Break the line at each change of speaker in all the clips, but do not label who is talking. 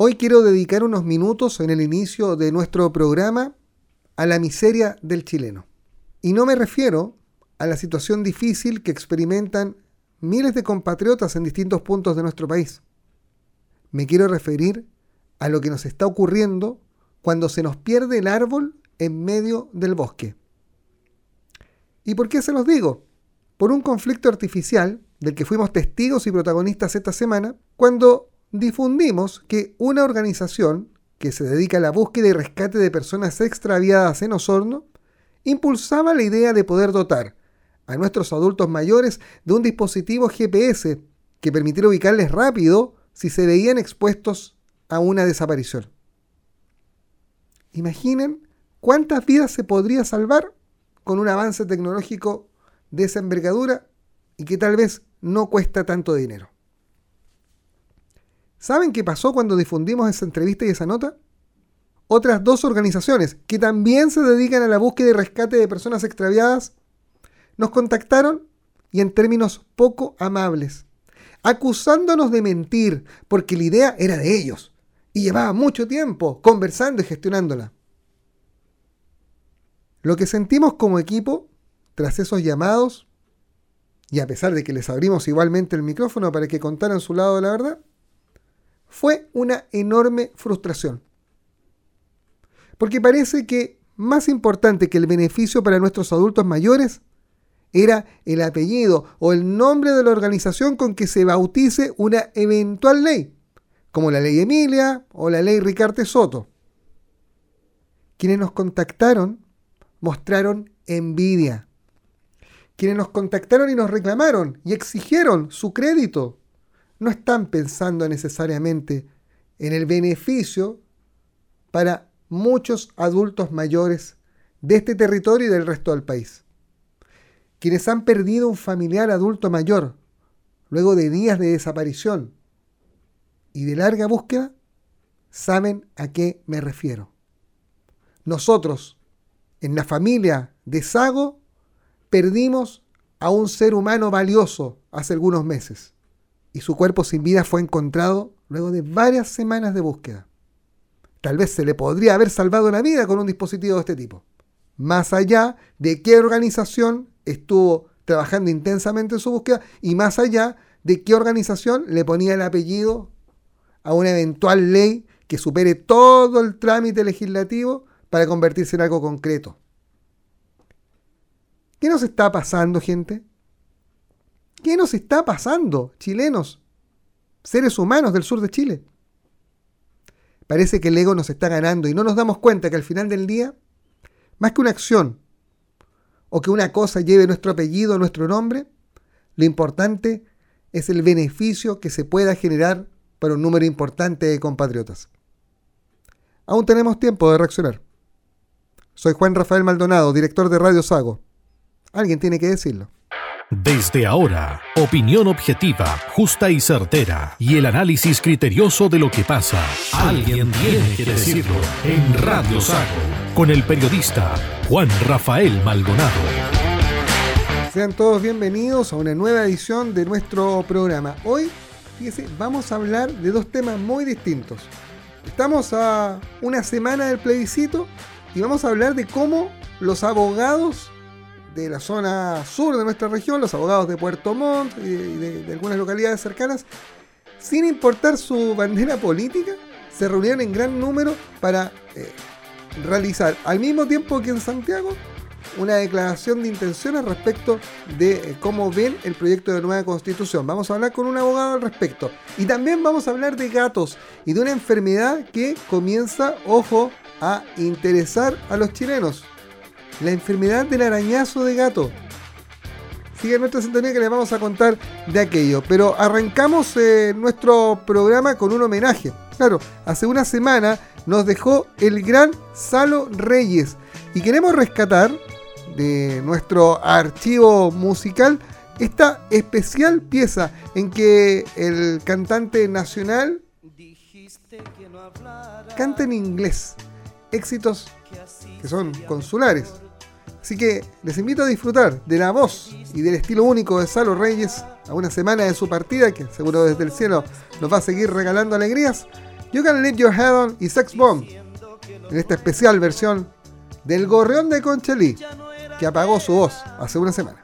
Hoy quiero dedicar unos minutos en el inicio de nuestro programa a la miseria del chileno. Y no me refiero a la situación difícil que experimentan miles de compatriotas en distintos puntos de nuestro país. Me quiero referir a lo que nos está ocurriendo cuando se nos pierde el árbol en medio del bosque. ¿Y por qué se los digo? Por un conflicto artificial del que fuimos testigos y protagonistas esta semana, cuando difundimos que una organización que se dedica a la búsqueda y rescate de personas extraviadas en Osorno impulsaba la idea de poder dotar a nuestros adultos mayores de un dispositivo GPS que permitiera ubicarles rápido si se veían expuestos a una desaparición. Imaginen cuántas vidas se podría salvar con un avance tecnológico de esa envergadura y que tal vez no cuesta tanto dinero. ¿Saben qué pasó cuando difundimos esa entrevista y esa nota? Otras dos organizaciones que también se dedican a la búsqueda y rescate de personas extraviadas nos contactaron y en términos poco amables, acusándonos de mentir porque la idea era de ellos y llevaba mucho tiempo conversando y gestionándola. Lo que sentimos como equipo, tras esos llamados, y a pesar de que les abrimos igualmente el micrófono para que contaran su lado de la verdad, fue una enorme frustración. Porque parece que más importante que el beneficio para nuestros adultos mayores era el apellido o el nombre de la organización con que se bautice una eventual ley, como la ley Emilia o la ley Ricarte Soto. Quienes nos contactaron mostraron envidia. Quienes nos contactaron y nos reclamaron y exigieron su crédito no están pensando necesariamente en el beneficio para muchos adultos mayores de este territorio y del resto del país. Quienes han perdido un familiar adulto mayor luego de días de desaparición y de larga búsqueda, saben a qué me refiero. Nosotros, en la familia de Sago, perdimos a un ser humano valioso hace algunos meses y su cuerpo sin vida fue encontrado luego de varias semanas de búsqueda. Tal vez se le podría haber salvado la vida con un dispositivo de este tipo. Más allá de qué organización estuvo trabajando intensamente en su búsqueda y más allá de qué organización le ponía el apellido a una eventual ley que supere todo el trámite legislativo para convertirse en algo concreto. ¿Qué nos está pasando, gente? ¿Qué nos está pasando, chilenos? Seres humanos del sur de Chile. Parece que el ego nos está ganando y no nos damos cuenta que al final del día, más que una acción o que una cosa lleve nuestro apellido, nuestro nombre, lo importante es el beneficio que se pueda generar para un número importante de compatriotas. Aún tenemos tiempo de reaccionar. Soy Juan Rafael Maldonado, director de Radio Sago. Alguien tiene que decirlo.
Desde ahora, opinión objetiva, justa y certera, y el análisis criterioso de lo que pasa. Alguien tiene que decirlo en Radio Sago, con el periodista Juan Rafael Maldonado.
Sean todos bienvenidos a una nueva edición de nuestro programa. Hoy, fíjense, vamos a hablar de dos temas muy distintos. Estamos a una semana del plebiscito y vamos a hablar de cómo los abogados de la zona sur de nuestra región, los abogados de Puerto Montt y de, algunas localidades cercanas, sin importar su bandera política, se reunieron en gran número para eh, realizar al mismo tiempo que en Santiago una declaración de intenciones respecto de eh, cómo ven el proyecto de nueva constitución. Vamos a hablar con un abogado al respecto. Y también vamos a hablar de gatos y de una enfermedad que comienza, ojo, a interesar a los chilenos la enfermedad del arañazo de gato. Sigue nuestra sintonía que les vamos a contar de aquello. Pero arrancamos eh, nuestro programa con un homenaje. Claro, hace una semana nos dejó el gran Salo Reyes. Y queremos rescatar de nuestro archivo musical esta especial pieza en que el cantante nacional canta en inglés éxitos que son consulares. Así que les invito a disfrutar de la voz y del estilo único de Salo Reyes a una semana de su partida, que seguro desde el cielo nos va a seguir regalando alegrías. You Can Leave Your Head On y Sex Bomb, en esta especial versión del gorreón de Conchelí, que apagó su voz hace una semana.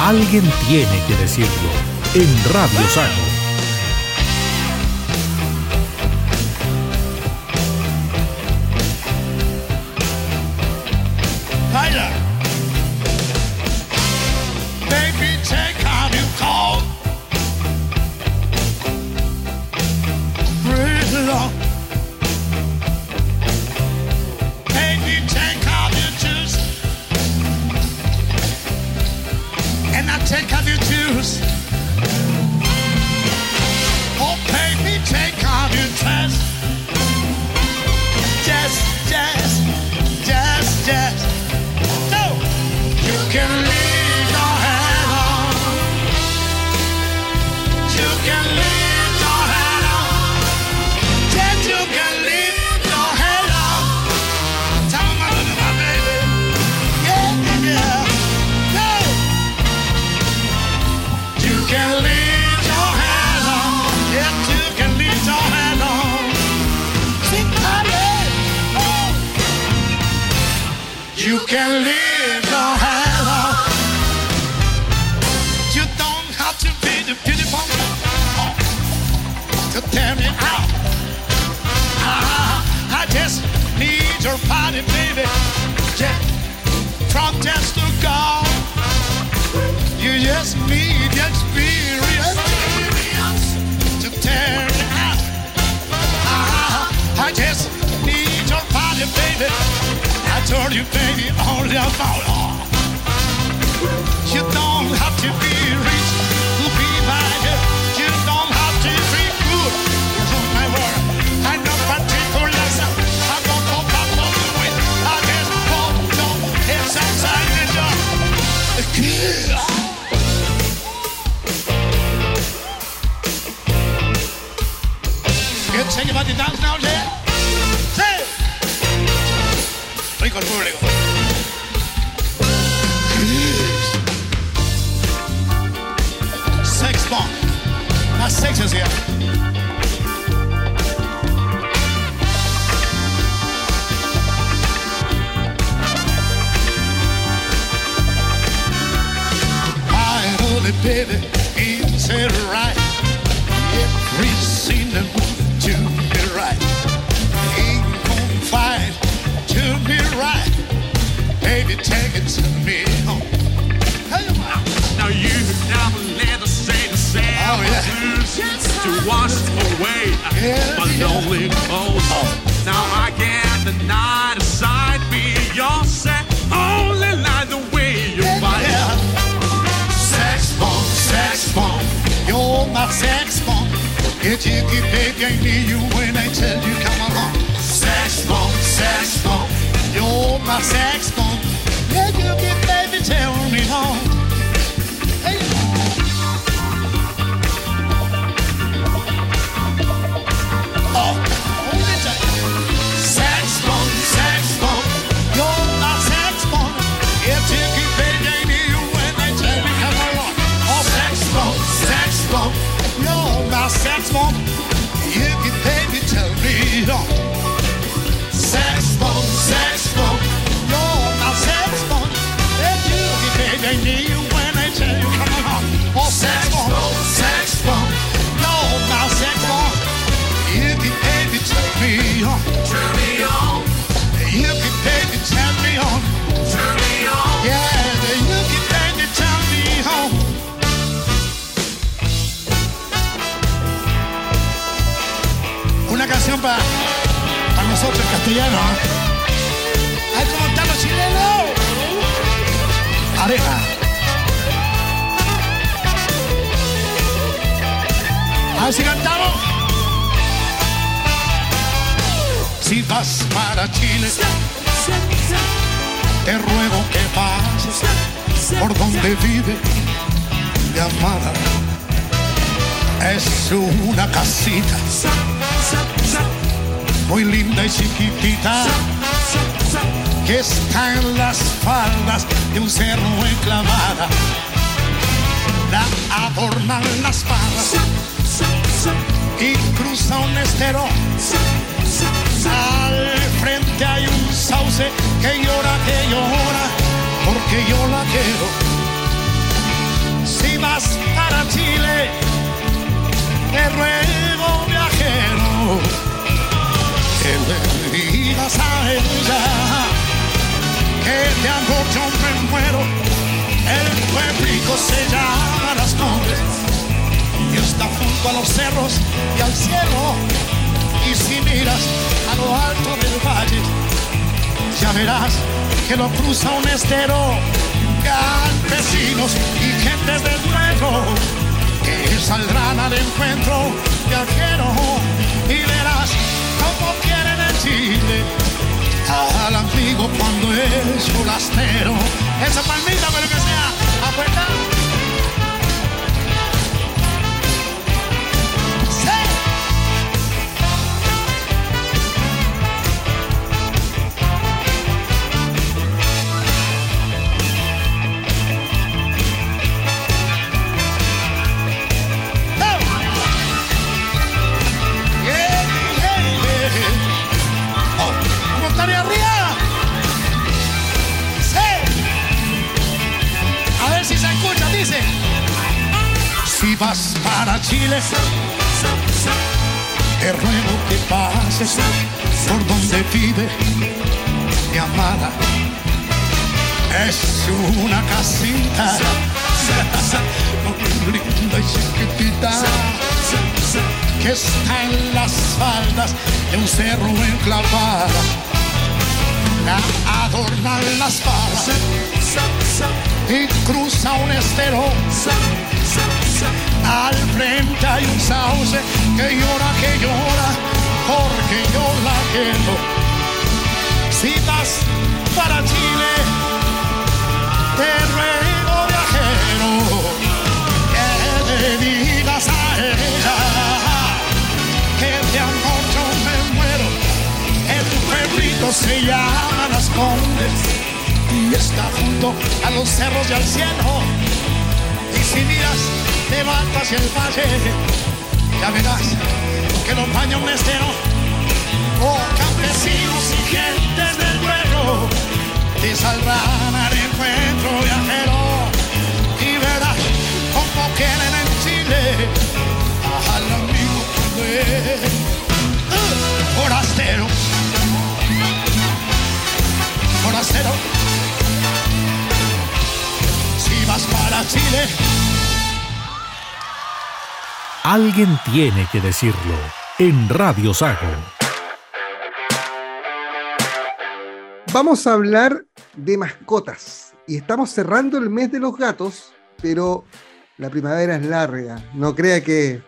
Alguien tiene que decirlo en Radio Sano. protest to God. You just need experience, experience. to tear it out. I, I just need your body, baby. I told you, baby, only about all. Anybody dance down here? Say! El público. Sex bomb. Now sex is baby, is it right?
to wash away
my lonely
bones. Now I get the night aside me, your set, only light the way you fight.
Sex bomb, sex bomb, you're my sex bomb. you keep pig, ain't you when I tell you come along. Sex bomb, sex bomb, you're my sex bomb. Yeah, you keep baby, tell me home. a saxophone? If you pay me, tell me. Saxophone, saxophone, Lord, my saxophone. That you be begging me when I tell you, come on. Oh, saxophone, saxophone. nosotros castellano, ¿eh? ¡Ay, cómo están los chilenos! Areja. A cantamos. Si vas para Chile, te ruego
que
pases por donde vive mi amada. Es una casita muy linda y chiquitita, que
está en las faldas de un cerro enclavada.
La adornan las faldas y cruza un estero. Al frente hay un sauce que llora, que llora, porque yo la quiero. Si vas para Chile, te ruego viajero digas a ella que de amor yo me muero. El pueblito se llama Las Condes y está junto a los cerros y al cielo. Y si miras a lo alto del valle, ya verás que lo cruza un estero. Campesinos y gentes del pueblo que saldrán al encuentro viajero y verás cómo Chile al amigo cuando es forastero. Esa palmita, pero que sea apuesta. Vas para Chile, te ruego que pases por donde vive mi amada. Es una casita. Linda y chiquitita. Que está en las faldas de un cerro enclavada. La adornan las balas y cruza un estero al frente hay un sauce que llora, que llora, porque yo la quiero. Si vas para Chile, te ruego viajero que le digas a ella que de amor yo me muero. El pueblito se llama Las Condes y está junto a los cerros y al cielo. Y si miras te hacia el valle, ya verás que los baños mesteros, oh campesinos y gentes del pueblo, te saldrán al encuentro viajero. Y verás cómo quieren en Chile al amigo cuando es forastero, forastero. Para Chile,
Alguien tiene que decirlo en Radio Sago.
Vamos a hablar de mascotas y estamos cerrando el mes de los gatos, pero la primavera es larga. No crea que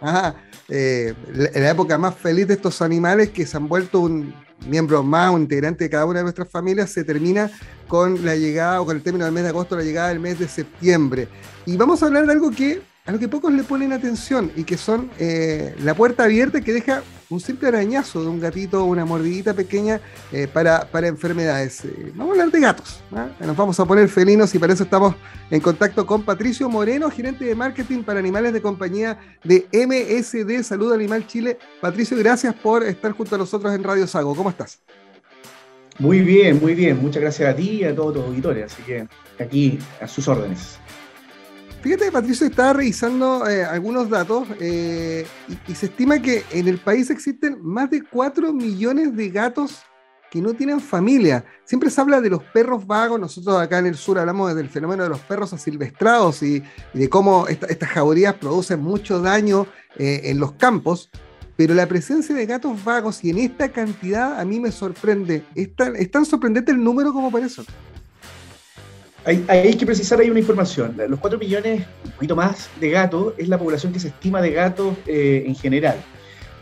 eh, la, época más feliz de estos animales que se han vuelto un miembro más, un integrante de cada una de nuestras familias, se termina con la llegada o con el término del mes de agosto, la llegada del mes de septiembre. Y vamos a hablar de algo que a lo que pocos le ponen atención y que son eh, la puerta abierta que deja un simple arañazo de un gatito una mordidita pequeña eh, para, para, enfermedades. Eh, vamos a hablar de gatos. ¿ah? Nos vamos a poner felinos y para eso estamos en contacto con Patricio Moreno, gerente de marketing para animales de compañía de MSD Salud Animal Chile. Patricio, gracias por estar junto a nosotros en Radio Sago. ¿Cómo estás?
Muy bien, muy bien. Muchas gracias a ti y a todos tus auditores. Así que aquí a sus órdenes.
Fíjate, Patricio estaba revisando eh, algunos datos eh, y, se estima que en el país existen más de 4 millones de gatos que no tienen familia. Siempre se habla de los perros vagos, nosotros acá en el sur hablamos del fenómeno de los perros asilvestrados y, de cómo estas jaurías producen mucho daño eh, en los campos, pero la presencia de gatos vagos y en esta cantidad a mí me sorprende. ¿Es tan, es tan sorprendente el número como parece?
Hay, que precisar ahí una información. Los 4 millones, un poquito más, de gatos es la población que se estima de gatos eh, en general.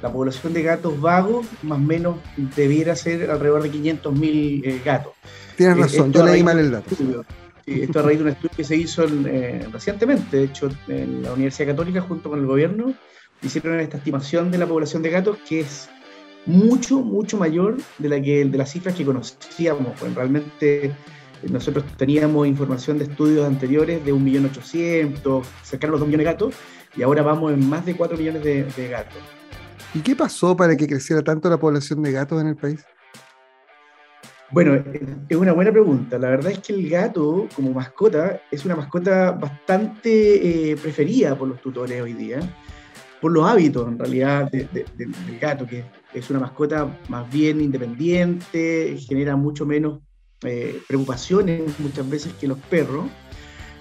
La población de gatos vagos, más o menos, debiera ser alrededor de 500 mil eh, gatos.
Tienes eh, razón, yo leí mal el dato.
esto a raíz de un estudio que se hizo recientemente, de hecho, en la Universidad Católica, junto con el gobierno, hicieron esta estimación de la población de gatos que es mucho, mucho mayor de, la que, de las cifras que conocíamos. Pues realmente nosotros teníamos información de estudios anteriores de 1.800.000, cercano a los 2 millones de gatos, y ahora vamos en más de 4 millones de, de gatos.
¿Y qué pasó para que creciera tanto la población de gatos en el país?
Bueno, es una buena pregunta. La verdad es que el gato, como mascota, es una mascota bastante eh, preferida por los tutores hoy día, por los hábitos en realidad del gato, que es una mascota más bien independiente, genera mucho menos eh, preocupaciones muchas veces que los perros,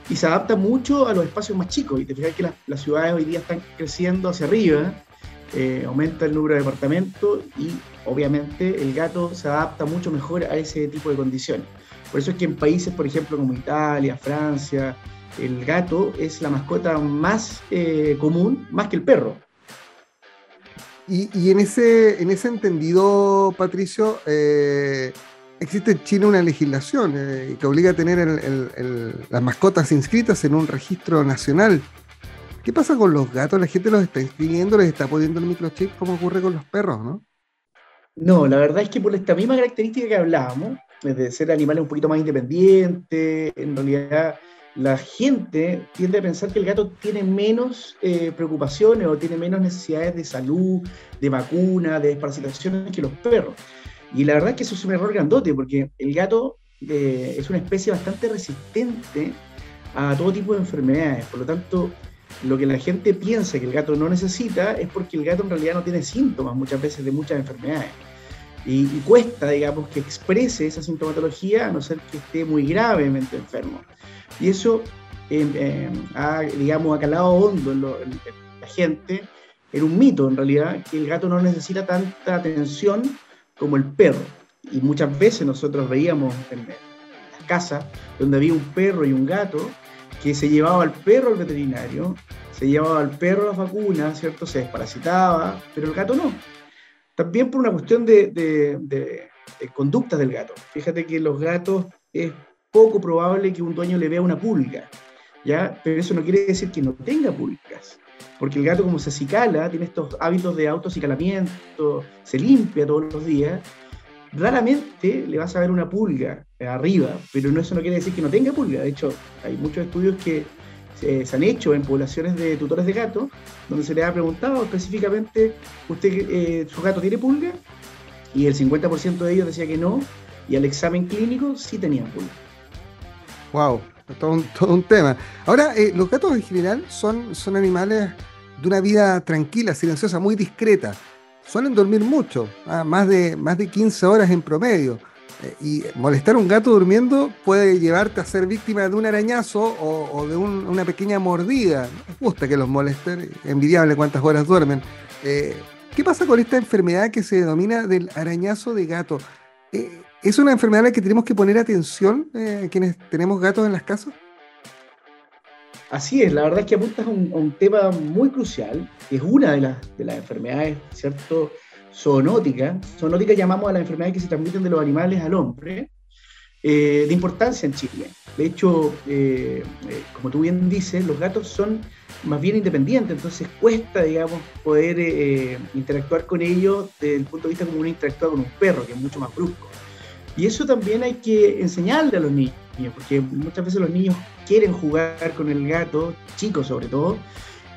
y se adapta mucho a los espacios más chicos. Y te fijas que las, ciudades hoy día están creciendo hacia arriba, eh, aumenta el número de departamentos y obviamente el gato se adapta mucho mejor a ese tipo de condiciones. Por eso es que en países, por ejemplo, como Italia, Francia, el gato es la mascota más eh, común, más que el perro.
Y, en, ese, en ese entendido, Patricio, existe en China una legislación que obliga a tener las mascotas inscritas en un registro nacional ¿Qué pasa con los gatos? La gente los está inscribiendo, les está poniendo el microchip como ocurre con los perros, ¿no?
No, la verdad es que por esta misma característica que hablábamos, de ser animales un poquito más independientes, en realidad la gente tiende a pensar que el gato tiene menos eh, preocupaciones o tiene menos necesidades de salud, de vacuna, de desparasitación que los perros. Y la verdad es que eso es un error grandote, porque el gato eh, es una especie bastante resistente a todo tipo de enfermedades. Por lo tanto, lo que la gente piensa que el gato no necesita es porque el gato en realidad no tiene síntomas muchas veces de muchas enfermedades. Y, cuesta, digamos, que exprese esa sintomatología a no ser que esté muy gravemente enfermo. Y eso, em, em, ha, digamos, ha calado hondo en, la gente. Era un mito, en realidad, que el gato no necesita tanta atención como el perro. Y muchas veces nosotros veíamos en las casas donde había un perro y un gato, que se llevaba al perro al veterinario, se llevaba al perro las vacunas, ¿cierto? Se desparasitaba, pero el gato no. También por una cuestión de, de, conductas del gato. Fíjate que los gatos es poco probable que un dueño le vea una pulga, ¿ya? Pero eso no quiere decir que no tenga pulgas, porque el gato como se acicala, tiene estos hábitos de autocicalamiento, se limpia todos los días, raramente le vas a ver una pulga arriba, pero eso no quiere decir que no tenga pulga. De hecho, hay muchos estudios que se, han hecho en poblaciones de tutores de gatos, donde se le ha preguntado específicamente, ¿usted eh, su gato tiene pulga? Y el 50% de ellos decía que no, y al examen clínico sí tenían pulga.
Wow, todo un, todo un tema. Ahora, eh, los gatos en general son, son animales de una vida tranquila, silenciosa, muy discreta suelen dormir mucho, ah, más, de, más de 15 horas en promedio. Eh, y molestar a un gato durmiendo puede llevarte a ser víctima de un arañazo o, de una pequeña mordida. Nos gusta que los molesten, envidiable cuántas horas duermen. Eh, ¿Qué pasa con esta enfermedad que se denomina del arañazo de gato? ¿Es una enfermedad a la que tenemos que poner atención quienes tenemos gatos en las casas?
Así es, la verdad es que apuntas a un, tema muy crucial, que es una de las, de las enfermedades, ¿cierto? Zoonóticas. Zoonóticas llamamos a las enfermedades que se transmiten de los animales al hombre, eh, de importancia en Chile. De hecho, eh, eh, como tú bien dices, los gatos son más bien independientes, entonces cuesta, digamos, poder interactuar con ellos desde el punto de vista como uno interactúa con un perro, que es mucho más brusco. Y eso también hay que enseñarle a los niños porque muchas veces los niños quieren jugar con el gato, chicos sobre todo,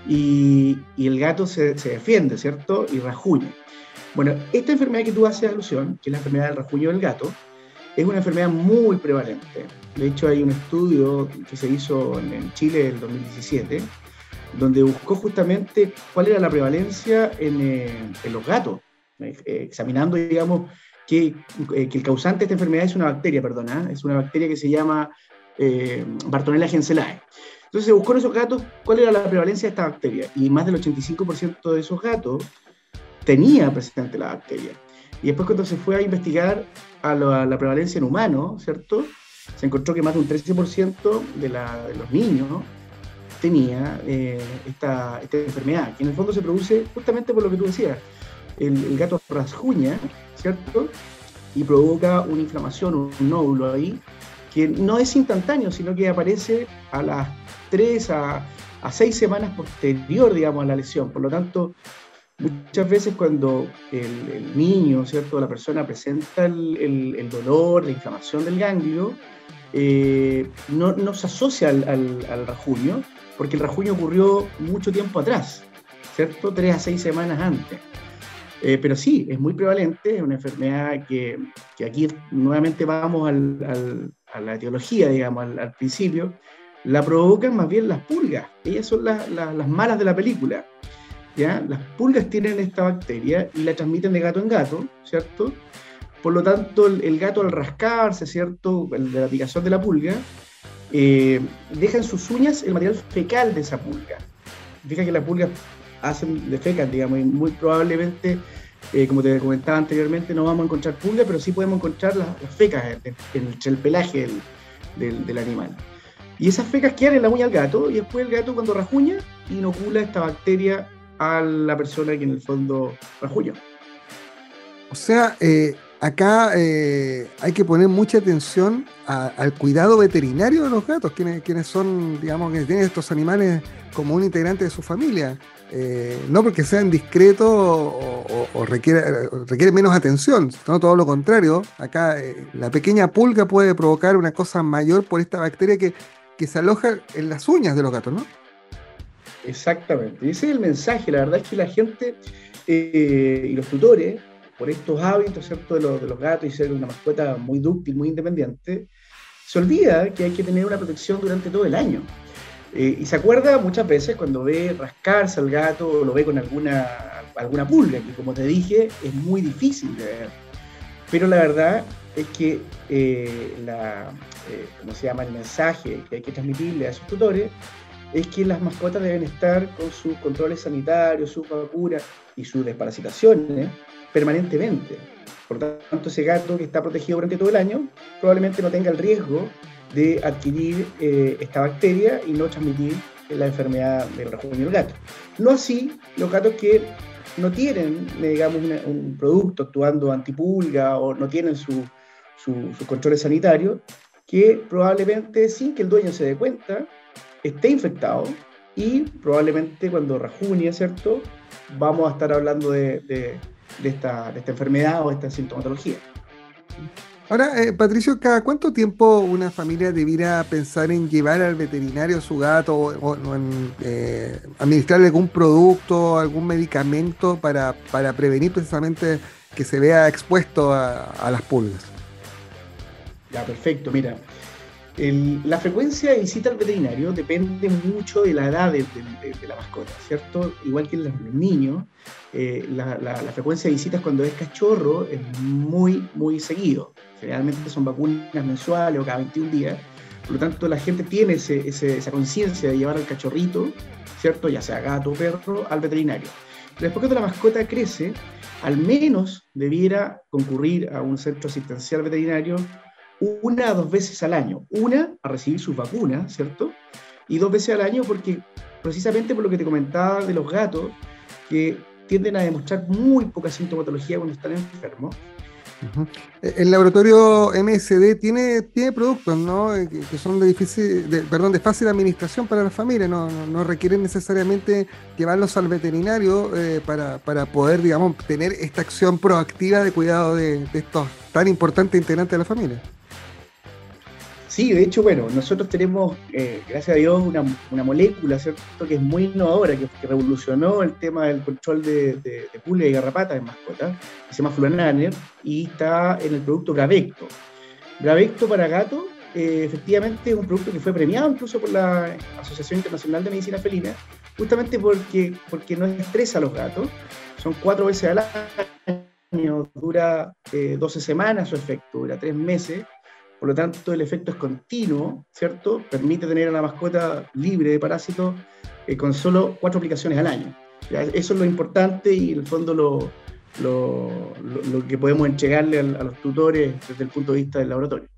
y, el gato se, defiende, ¿cierto? Y rajuña. Bueno, esta enfermedad que tú haces alusión, que es la enfermedad del rajuño del gato, es una enfermedad muy prevalente. De hecho, hay un estudio que se hizo en Chile en 2017, donde buscó justamente cuál era la prevalencia en, eh, los gatos, eh, examinando, digamos, eh, que, el causante de esta enfermedad es una bacteria, perdona, es una bacteria que se llama eh, Bartonella genselae. Entonces se buscó en esos gatos cuál era la prevalencia de esta bacteria y más del 85% de esos gatos tenía presente la bacteria. Y después cuando se fue a investigar a la, prevalencia en humanos, ¿cierto? Se encontró que más de un 13% de, de, los niños tenía eh, esta, esta, enfermedad, que en el fondo se produce justamente por lo que tú decías. El, el gato rasguña ¿cierto? Y provoca una inflamación, un nódulo ahí, que no es instantáneo, sino que aparece a las 3 a, a 6 semanas posterior, digamos, a la lesión. Por lo tanto, Muchas veces cuando el, niño, ¿cierto? La persona presenta el, dolor, la inflamación del ganglio, eh, no, se asocia al, al, rajuño, porque el rajuño ocurrió mucho tiempo atrás, ¿cierto? Tres a seis semanas antes. Eh, pero sí, es muy prevalente, es una enfermedad que, que aquí nuevamente vamos a la etiología, digamos, al, principio, la provocan más bien las pulgas. Ellas son las malas de la película. Las pulgas tienen esta bacteria y la transmiten de gato en gato, ¿cierto? Por lo tanto, el, gato al rascarse, ¿cierto? de la picazón de la pulga, eh, deja en sus uñas el material fecal de esa pulga. Fíjate que las pulgas hacen de fecas, digamos, y muy probablemente, eh, como te comentaba anteriormente, no vamos a encontrar pulgas, pero sí podemos encontrar las, fecas en, el, pelaje del, animal. Y esas fecas quedan en la uña del gato, y después el gato cuando rajuña, inocula esta bacteria a la persona que en el fondo rajuñó.
O sea, eh, acá eh, hay que poner mucha atención al cuidado veterinario de los gatos, quienes, quienes son, digamos, que tienen estos animales como un integrante de su familia. Eh, no porque sean discretos o, o, requiere, menos atención, no todo lo contrario. Acá la pequeña pulga puede provocar una cosa mayor por esta bacteria que, que se aloja en las uñas de los gatos, ¿no?
Exactamente. ese es el mensaje. La verdad es que la gente eh, y los tutores, por estos hábitos ¿cierto? De, los, de los gatos y ser una mascota muy dúctil, muy independiente, se olvida que hay que tener una protección durante todo el año. Eh, y se acuerda muchas veces cuando ve rascarse al gato o lo ve con alguna, alguna pulga, que como te dije es muy difícil de ver. Pero la verdad es que eh, la, ¿cómo se llama? el mensaje que hay que transmitirle a esos tutores es que las mascotas deben estar con sus controles sanitarios, sus vacunas y sus desparasitaciones permanentemente. Por tanto, ese gato que está protegido durante todo el año probablemente no tenga el riesgo de adquirir eh, esta bacteria y no transmitir la enfermedad del rejuvenio del gato. No así los gatos que no tienen, digamos, un producto actuando antipulga o no tienen sus controles sanitarios, que probablemente sin que el dueño se dé cuenta, esté infectado y probablemente cuando rajunie, ¿cierto? Vamos a estar hablando de, esta, enfermedad o esta sintomatología.
Ahora, eh, Patricio, ¿cada cuánto tiempo una familia debiera pensar en llevar al veterinario a su gato o, en eh, administrarle algún producto, algún medicamento para, prevenir precisamente que se vea expuesto a, a las pulgas?
Ya, perfecto. Mira, la frecuencia de visita al veterinario depende mucho de la edad de, la mascota, ¿cierto? Igual que en los niños, eh, la, frecuencia de visitas cuando es cachorro es muy, muy seguido. Generalmente son vacunas mensuales o cada 21 días. Por lo tanto, la gente tiene esa conciencia de llevar al cachorrito, ¿cierto? Ya sea gato o perro, al veterinario. después que la mascota crece, al menos debiera concurrir a un centro asistencial veterinario una o dos veces al año. Una, a recibir sus vacunas, ¿cierto? Y dos veces al año porque precisamente por lo que te comentaba de los gatos, que tienden a demostrar muy poca sintomatología cuando están enfermos.
El laboratorio MSD tiene, tiene productos ¿no? Eh, que, son de, difícil, perdón, de fácil administración para la familia, no, no, requieren necesariamente llevarlos al veterinario eh, para, para, poder digamos, tener esta acción proactiva de cuidado de, de estos tan importantes integrantes de la familia.
Sí, de hecho, bueno, nosotros tenemos, eh, gracias a Dios, una, una, molécula, ¿cierto?, que es muy innovadora, que, revolucionó el tema del control de, de, de y garrapatas en mascotas, que se llama Flurananer, y está en el producto Gravecto. Gravecto para gato, eh, efectivamente, es un producto que fue premiado incluso por la Asociación Internacional de Medicina Felina, justamente porque, porque no estresa a los gatos. Son cuatro veces al año, dura 12 eh, semanas su efecto, dura tres meses por lo tanto el efecto es continuo, ¿cierto? Permite tener a la mascota libre de parásitos eh, con solo cuatro aplicaciones al año. Eso es lo importante y en el fondo lo, lo, que podemos entregarle a los tutores desde el punto de vista del laboratorio.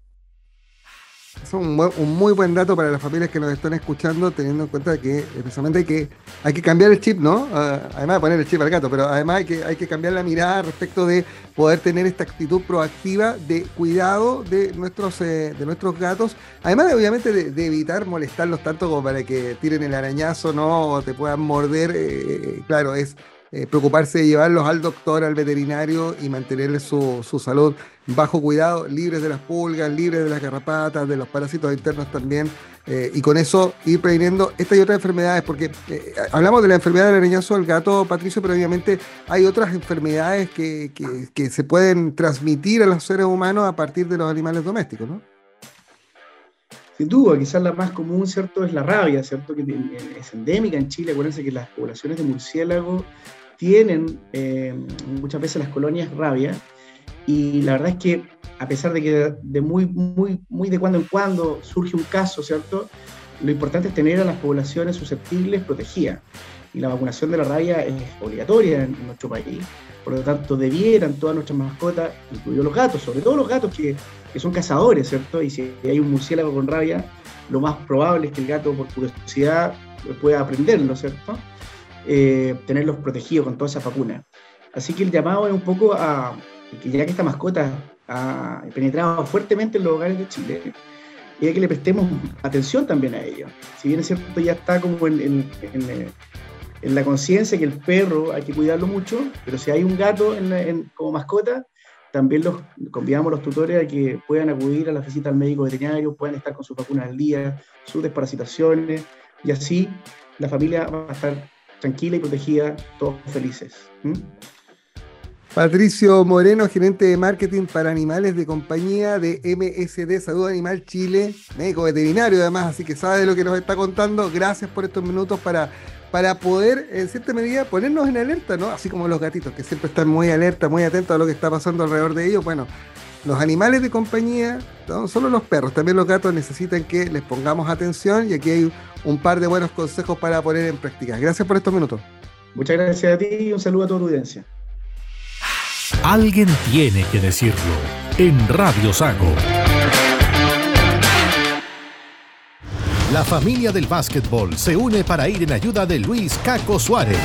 Es un, muy buen dato para las familias que nos están escuchando, teniendo en cuenta que precisamente hay que, hay que cambiar el chip, ¿no? Ah, además de poner el chip al gato, pero además hay que, hay que cambiar la mirada respecto de poder tener esta actitud proactiva de cuidado de nuestros, eh, de nuestros gatos. Además, de, obviamente, de, evitar molestarlos tanto como para que tiren el arañazo, ¿no? O te puedan morder. Eh, claro, es eh, preocuparse de llevarlos al doctor, al veterinario y mantenerles su, su, salud bajo cuidado, libres de las pulgas, libres de las garrapatas, de los parásitos internos también. Eh, y con eso ir previniendo estas y otras enfermedades, porque eh, hablamos de la enfermedad del arañazo del gato, Patricio, pero obviamente hay otras enfermedades que, que, que se pueden transmitir a los seres humanos a partir de los animales domésticos, ¿no?
sin duda, quizás la más común, ¿cierto?, es la rabia, ¿cierto?, que es endémica en Chile. Acuérdense que las poblaciones de murciélago tienen eh, muchas veces las colonias rabia. Y la verdad es que, a pesar de que de muy, muy, muy de cuando en cuando surge un caso, ¿cierto?, lo importante es tener a las poblaciones susceptibles protegidas. Y la vacunación de la rabia es obligatoria en nuestro país. Por lo tanto, debieran todas nuestras mascotas, incluidos los gatos, sobre todo los gatos que, que, son cazadores, ¿cierto? Y si hay un murciélago con rabia, lo más probable es que el gato, por curiosidad, pueda aprenderlo, ¿cierto? Eh, tenerlos protegidos con todas esas vacunas. Así que el llamado es un poco a que ya que esta mascota ha penetrado fuertemente en los hogares de Chile, y que le prestemos atención también a ellos. Si bien es cierto, ya está como en, en, en en la conciencia que el perro hay que cuidarlo mucho, pero si hay un gato como mascota, también los convidamos a los tutores a que puedan acudir a la visita al médico veterinario, puedan estar con sus vacunas al día, sus desparasitaciones, y así la familia va a estar tranquila y protegida, todos felices.
Patricio Moreno, gerente de marketing para animales de compañía de MSD Salud Animal Chile, médico veterinario además, así que sabe de lo que nos está contando. Gracias por estos minutos para para poder, en cierta medida, ponernos en alerta, ¿no? Así como los gatitos, que siempre están muy alerta, muy atentos a lo que está pasando alrededor de ellos. Bueno, los animales de compañía, no solo los perros, también los gatos necesitan que les pongamos atención y aquí hay un par de buenos consejos para poner en práctica. Gracias por estos minutos.
Muchas gracias a ti y un saludo a toda tu audiencia.
Alguien tiene que decirlo en Radio Sago. La familia del básquetbol se une para ir en ayuda de Luis Caco Suárez.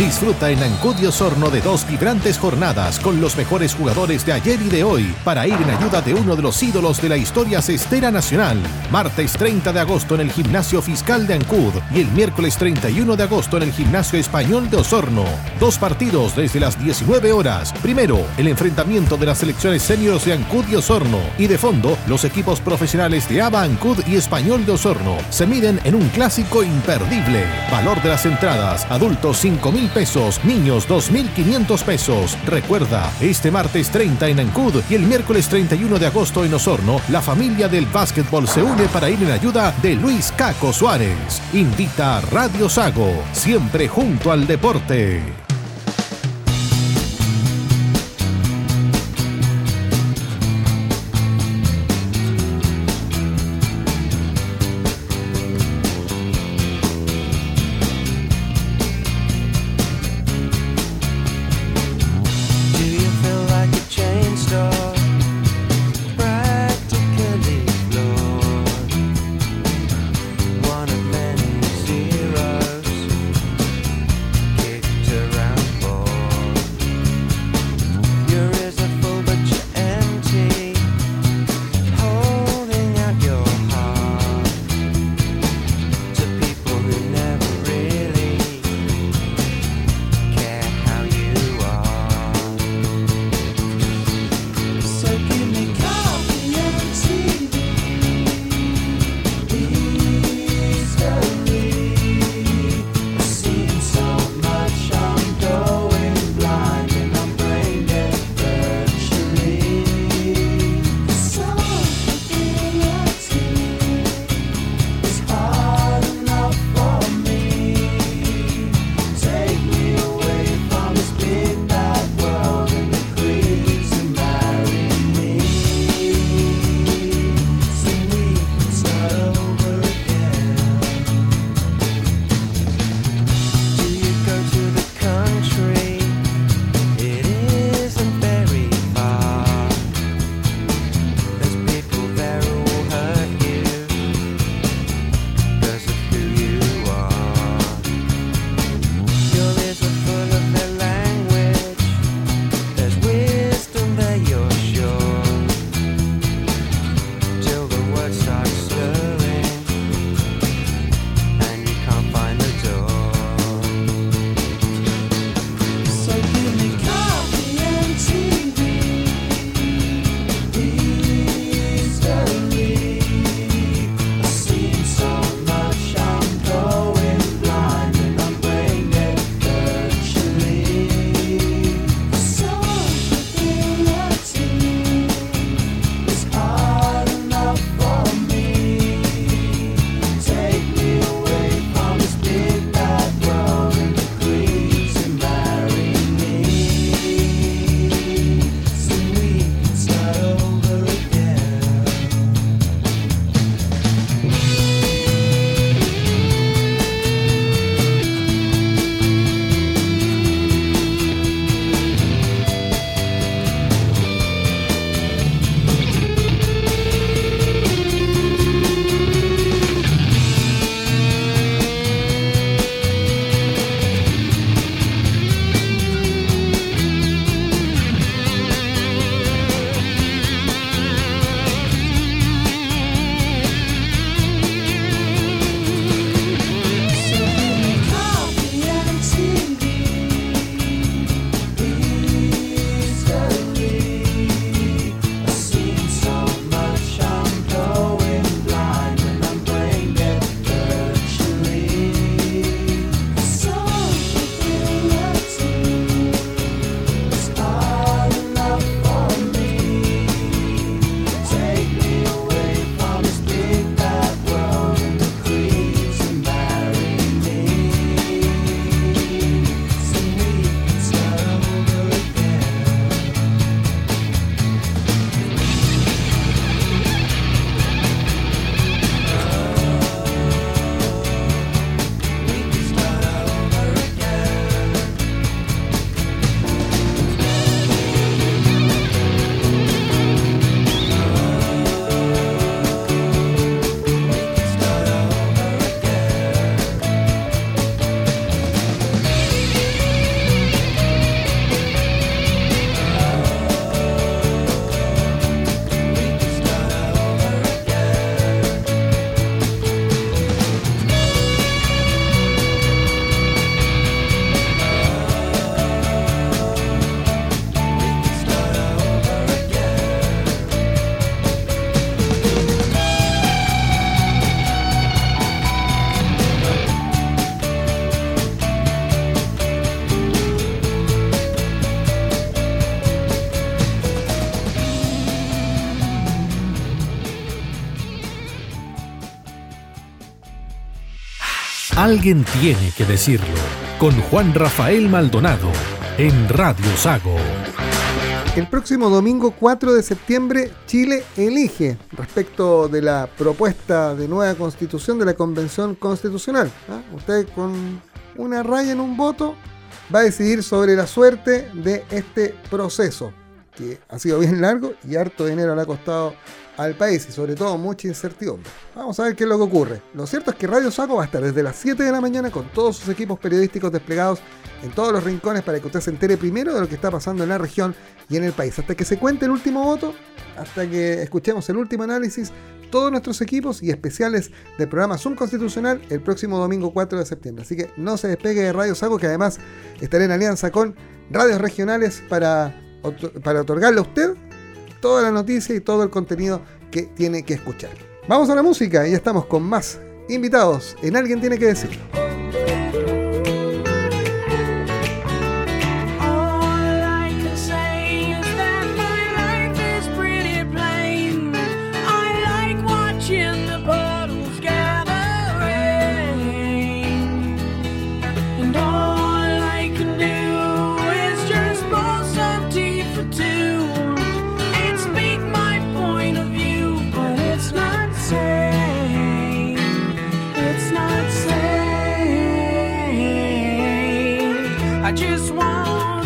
Disfruta en Ancudio Sorno de dos vibrantes jornadas con los mejores jugadores de ayer y de hoy para ir en ayuda de uno de los ídolos de la historia cestera nacional. Martes 30 de agosto en el Gimnasio Fiscal de Ancud y el miércoles 31 de agosto en el Gimnasio Español de Osorno. Dos partidos desde las 19 horas. Primero, el enfrentamiento de las selecciones seniors de Ancud y Osorno. Y de fondo, los equipos profesionales de ABA Ancud y Español de Osorno. Se miden en un clásico imperdible. Valor de las entradas. Adultos 5 mil pesos, niños 2.500 pesos. Recuerda, este martes 30 en Ancud y el miércoles 31 de agosto en Osorno, la familia del básquetbol se une para ir en ayuda de Luis Caco Suárez. Invita a Radio Sago, siempre junto al deporte. Alguien tiene que decirlo. Con Juan Rafael Maldonado en Radio Sago.
El próximo domingo 4 de septiembre, Chile elige respecto de la propuesta de nueva constitución de la Convención Constitucional. ¿ah? Usted con una raya en un voto va a decidir sobre la suerte de este proceso, que ha sido bien largo y harto dinero le ha costado al país y sobre todo mucha incertidumbre. Vamos a ver qué es lo que ocurre. Lo cierto es que Radio Saco va a estar desde las 7 de la mañana con todos sus equipos periodísticos desplegados en todos los rincones para que usted se entere primero de lo que está pasando en la región y en el país. Hasta que se cuente el último voto, hasta que escuchemos el último análisis, todos nuestros equipos y especiales del programa Zoom Constitucional el próximo domingo 4 de septiembre. Así que no se despegue de Radio Sago, que además estará en alianza con radios regionales para, para otorgarle a usted toda la noticia y todo el contenido que tiene que escuchar. Vamos a la música y ya estamos con más invitados en Alguien tiene que decirlo. I just want.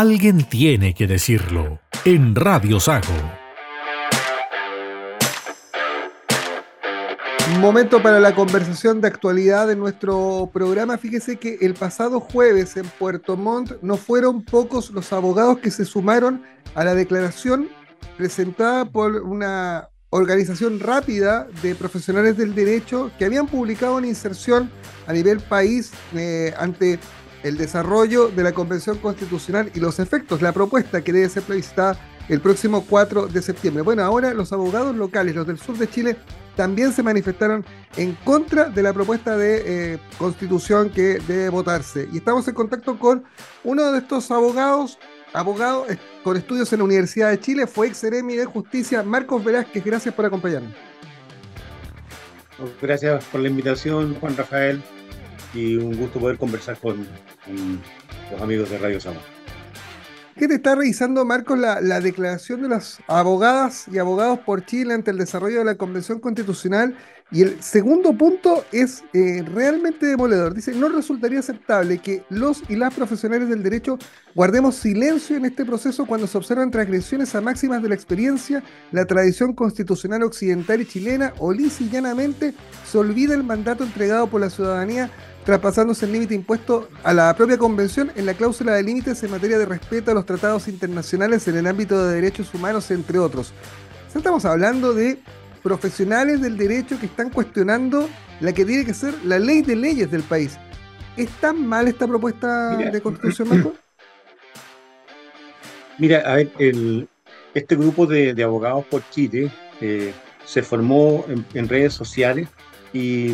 Alguien tiene que decirlo en Radio Sago.
Momento para la conversación de actualidad de nuestro programa. Fíjese que el pasado jueves en Puerto Montt no fueron pocos los abogados que se sumaron a la declaración presentada por una organización rápida de profesionales del derecho que habían publicado una inserción a nivel país eh, ante el desarrollo de la Convención Constitucional y los efectos, la propuesta que debe ser plebiscitada el próximo 4 de septiembre. Bueno, ahora los abogados locales, los del sur de Chile,
también se manifestaron en contra de la propuesta de eh, constitución que debe votarse. Y estamos en contacto con uno de estos abogados, abogado eh, con estudios en la Universidad de Chile, fue ex de Justicia, Marcos Velázquez. Gracias por acompañarnos.
Gracias por la invitación, Juan Rafael, y un gusto poder conversar con, los amigos de Radio Sama.
¿Qué te está revisando, Marcos, la, declaración de las abogadas y abogados por Chile ante el desarrollo de la Convención Constitucional? Y el segundo punto es eh, realmente demoledor. Dice, no resultaría aceptable que los y las profesionales del derecho guardemos silencio en este proceso cuando se observan transgresiones a máximas de la experiencia, la tradición constitucional occidental y chilena, o lisa se olvida el mandato entregado por la ciudadanía traspasándose el límite impuesto a la propia convención en la cláusula de límites en materia de respeto a los tratados internacionales en el ámbito de derechos humanos, entre otros. Estamos hablando de profesionales del derecho que están cuestionando la que tiene que ser la ley de leyes del país. ¿Es mal esta propuesta de constitución, Marco?
Mira, a ver, este grupo de, abogados por Chile eh, se formó en redes sociales y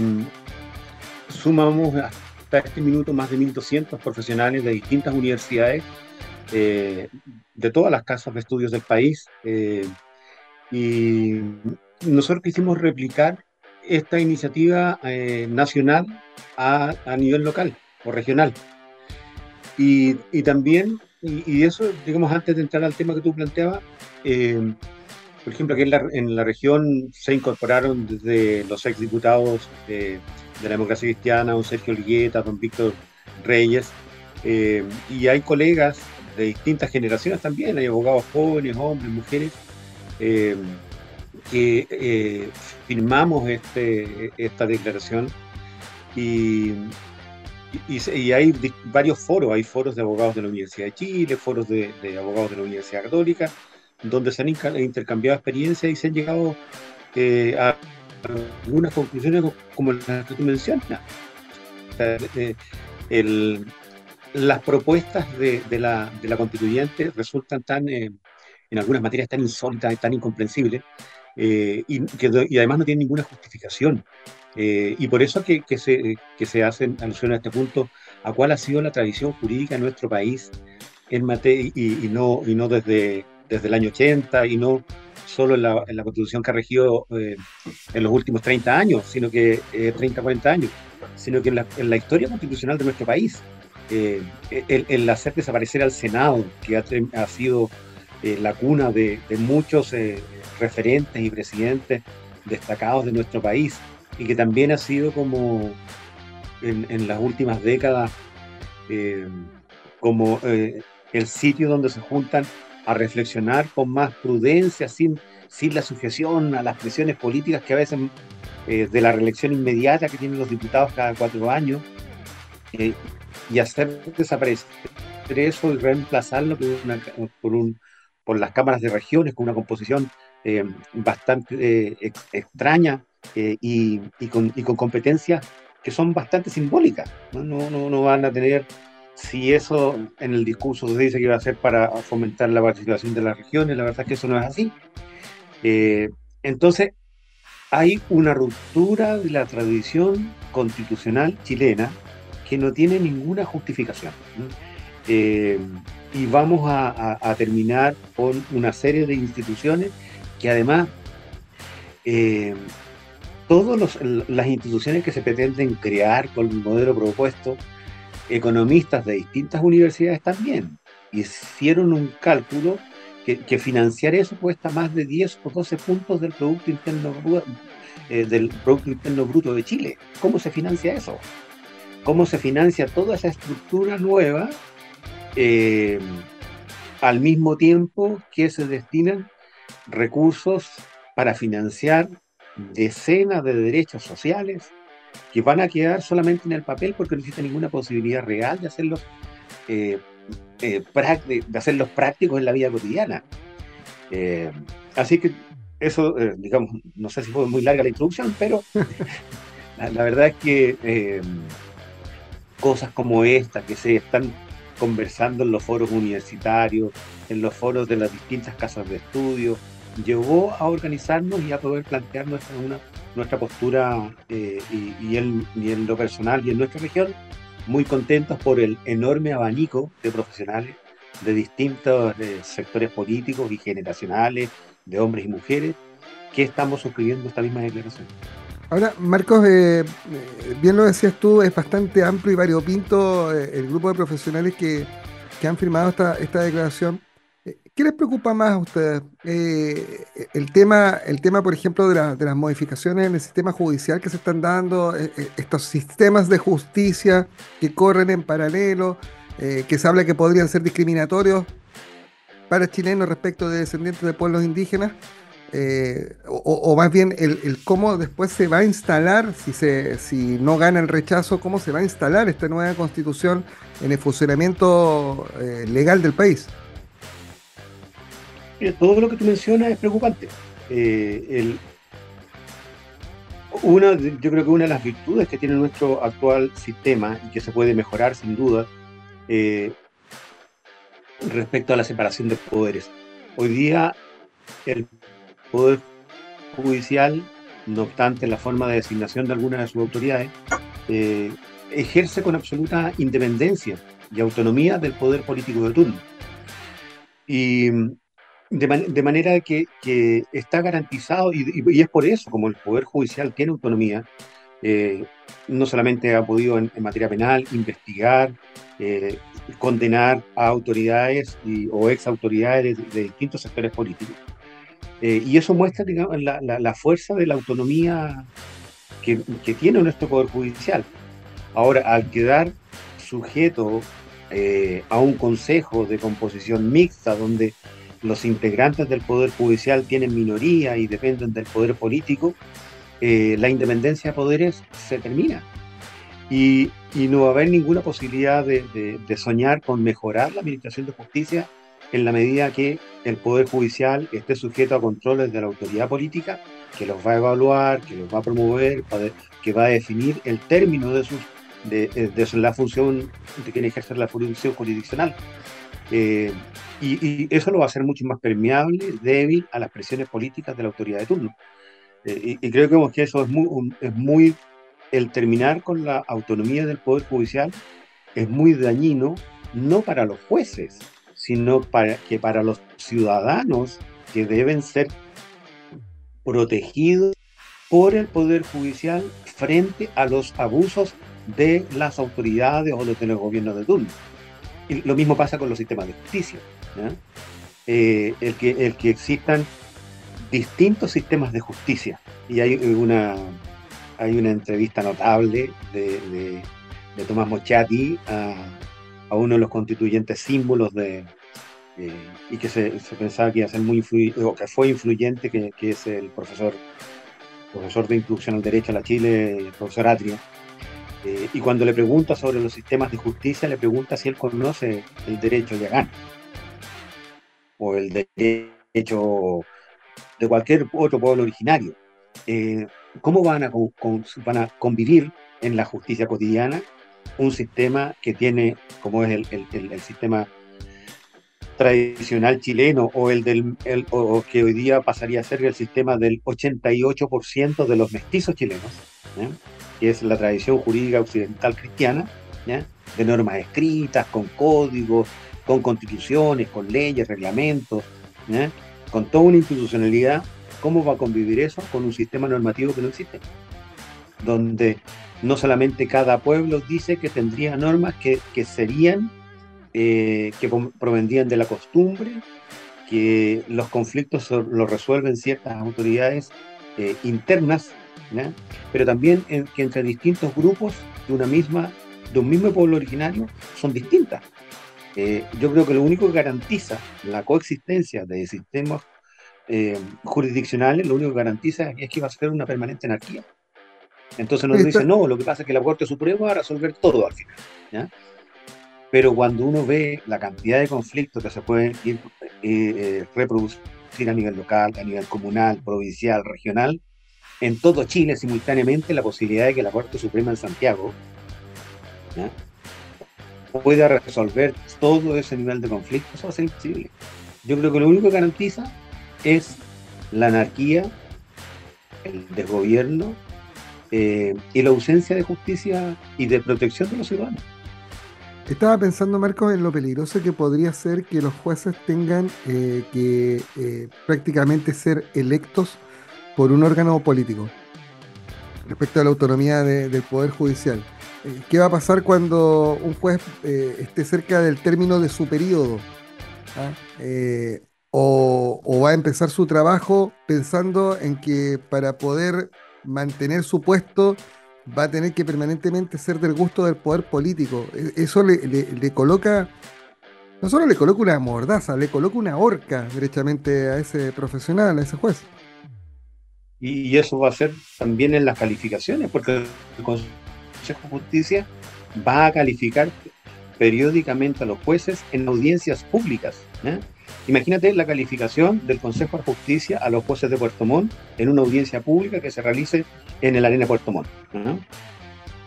sumamos hasta este minuto más de 1.200 profesionales de distintas universidades, eh, de todas las casas de estudios del país. Eh, y nosotros quisimos replicar esta iniciativa eh, nacional a, a, nivel local o regional. Y, y también, y, eso, digamos, antes de entrar al tema que tú planteabas, por ejemplo, aquí en la, en la, región se incorporaron desde los exdiputados de la democracia cristiana, don Sergio Ligueta, don Víctor Reyes, eh, y hay colegas de distintas generaciones también, hay abogados jóvenes, hombres, mujeres, eh, que eh, firmamos este, esta declaración y, y, hay varios foros, hay foros de abogados de la Universidad de Chile, foros de, de abogados de la Universidad Católica, donde se han intercambiado experiencias y se han llegado a algunas conclusiones como las que tú mencionas. las propuestas de, la, constituyente resultan tan, eh, en algunas materias tan insólitas y tan incomprensibles, eh, y, que, y, además no tienen ninguna justificación. Eh, y por eso que, que, se, que se hacen alusión a este punto a cuál ha sido la tradición jurídica en nuestro país en materia, y, no, y no desde, desde el año 80, y no solo en la, en la constitución que ha regido eh, en los últimos 30 años, sino que 30, eh, 40 años, sino que en la, en la, historia constitucional de nuestro país. Eh, el, el, hacer desaparecer al Senado, que ha, ha sido la cuna de, de muchos referentes y presidentes destacados de nuestro país, y que también ha sido como en, en las últimas décadas como el sitio donde se juntan a reflexionar con más prudencia, sin, sin la sujeción a las presiones políticas que a veces eh, de la reelección inmediata que tienen los diputados cada cuatro años, eh, y hacer desaparecer eso y reemplazarlo por, un, por las cámaras de regiones con una composición eh, bastante extraña y, y, con, y, con, competencias que son bastante simbólicas. ¿no? No, no, no van a tener si eso en el discurso se dice que iba a ser para fomentar la participación de las regiones, la verdad es que eso no es así. Eh, entonces, hay una ruptura de la tradición constitucional chilena que no tiene ninguna justificación. Eh, y vamos a, terminar con una serie de instituciones que además eh, todas las instituciones que se pretenden crear con el modelo propuesto economistas de distintas universidades también hicieron un cálculo que, financiar eso cuesta más de 10 o 12 puntos del Producto Interno, eh, del Producto Interno Bruto de Chile. ¿Cómo se financia eso? ¿Cómo se financia toda esa estructura nueva eh, al mismo tiempo que se destinan recursos para financiar decenas de derechos sociales, que van a quedar solamente en el papel porque no existe ninguna posibilidad real de hacerlos, eh, eh, de hacerlos prácticos en la vida cotidiana. Eh, así que eso, digamos, no sé si fue muy larga la introducción, pero la, verdad es que cosas como esta que se están conversando en los foros universitarios, en los foros de las distintas casas de estudio, llevó a organizarnos y a poder plantearnos una nuestra postura y, y, en, y en lo personal y en nuestra región, muy contentos por el enorme abanico de profesionales de distintos sectores políticos y generacionales, de hombres y mujeres, que estamos suscribiendo esta misma declaración.
Ahora, Marcos, eh, bien lo decías tú, es bastante amplio y variopinto eh, el grupo de profesionales que, que han firmado esta, esta declaración. Eh, ¿Qué les preocupa más a ustedes? el, tema, el tema, por ejemplo, de, de, las modificaciones en el sistema judicial que se están dando, estos sistemas de justicia que corren en paralelo, que se habla que podrían ser discriminatorios para chilenos respecto de descendientes de pueblos indígenas. Eh, o, más bien el, cómo después se va a instalar, si, se, si no gana el rechazo, cómo se va a instalar esta nueva constitución en el funcionamiento eh, legal del país.
Todo lo que tú mencionas es preocupante. Eh, una, yo creo que una de las virtudes que tiene nuestro actual sistema y que se puede mejorar sin duda respecto a la separación de poderes. Hoy día el Poder Judicial, no obstante la forma de designación de algunas de sus autoridades, eh, ejerce con absoluta independencia y autonomía del poder político de turno. Y de, manera que, está garantizado, y, es por eso, como el Poder Judicial tiene autonomía, eh, no solamente ha podido en, materia penal investigar, eh, condenar a autoridades o ex autoridades de distintos sectores políticos, eh, y eso muestra la, fuerza de la autonomía que, tiene nuestro Poder Judicial. Ahora, al quedar sujeto a un consejo de composición mixta, donde los integrantes del Poder Judicial tienen minoría y dependen del poder político, eh, la independencia de poderes se termina. Y, no va a haber ninguna posibilidad de soñar con mejorar la administración de justicia en la medida que el Poder Judicial esté sujeto a controles de la autoridad política, que los va a evaluar, que los va a promover, que va a definir el término de, sus, de, la función de quien ejerce la función jurisdiccional. Eh, y, eso lo va a hacer mucho más permeable, débil a las presiones políticas de la autoridad de turno. Eh, y, creo que eso es muy, es muy, el terminar con la autonomía del Poder Judicial es muy dañino, no para los jueces, sino para que para los ciudadanos que deben ser protegidos por el Poder Judicial frente a los abusos de las autoridades o de los gobiernos de turno. Y lo mismo pasa con los sistemas de justicia. Eh, el, que, el que existan distintos sistemas de justicia. Y hay una, hay una entrevista notable de, de, Tomás Mochati a, uno de los constituyentes símbolos de, eh, y que se, pensaba que iba a ser muy que fue influyente, que, que, es el profesor, profesor de introducción al derecho a la Chile, el profesor Atria. Eh, y cuando le pregunta sobre los sistemas de justicia, le pregunta si él conoce el derecho Yagán o el derecho de cualquier otro pueblo originario. Eh, ¿Cómo van a, convivir en la justicia cotidiana un sistema que tiene, como es el, sistema tradicional chileno o el del o que hoy día pasaría a ser el sistema del 88% de los mestizos chilenos, que es la tradición jurídica occidental cristiana, de normas escritas, con códigos, con constituciones, con leyes, reglamentos, con toda una institucionalidad, ¿cómo va a convivir eso con un sistema normativo que no existe? Donde no solamente cada pueblo dice que tendría normas que, que serían, eh, que provendrían de la costumbre, que los conflictos los resuelven ciertas autoridades eh, internas, pero también que entre distintos grupos de una misma, de un mismo pueblo originario son distintas. Eh, yo creo que lo único que garantiza la coexistencia de sistemas jurisdiccionales, lo único que garantiza es que va a ser una permanente anarquía. Entonces nos dice, no, lo que pasa es que la Corte Suprema va a resolver todo al final. Pero cuando uno ve la cantidad de conflictos que se pueden ir, eh, eh, reproducir a nivel local, a nivel comunal, provincial, regional, en todo Chile simultáneamente la posibilidad de que la Corte Suprema en Santiago pueda resolver todo ese nivel de conflictos, eso va a ser imposible. Yo creo que lo único que garantiza es la anarquía el desgobierno eh, y la ausencia de justicia y de protección de los ciudadanos.
Estaba pensando, Marcos, en lo peligroso que podría ser que los jueces tengan eh, que eh, prácticamente ser electos por un órgano político respecto a la autonomía del Poder Judicial. ¿Qué va a pasar cuando un juez esté cerca del término de su periodo? ¿Ah? o, va a empezar su trabajo pensando en que para poder mantener su puesto va a tener que permanentemente ser del gusto del poder político. E, eso le, coloca, no solo le coloca una mordaza, le coloca una horca derechamente a ese profesional, a ese juez.
Y, eso va a ser también en las calificaciones, porque el Consejo de Justicia va a calificar periódicamente a los jueces en audiencias públicas. ¿eh? Imagínate la calificación del Consejo de Justicia a los jueces de Puerto Montt en una audiencia pública que se realice en el Arena Puerto Montt.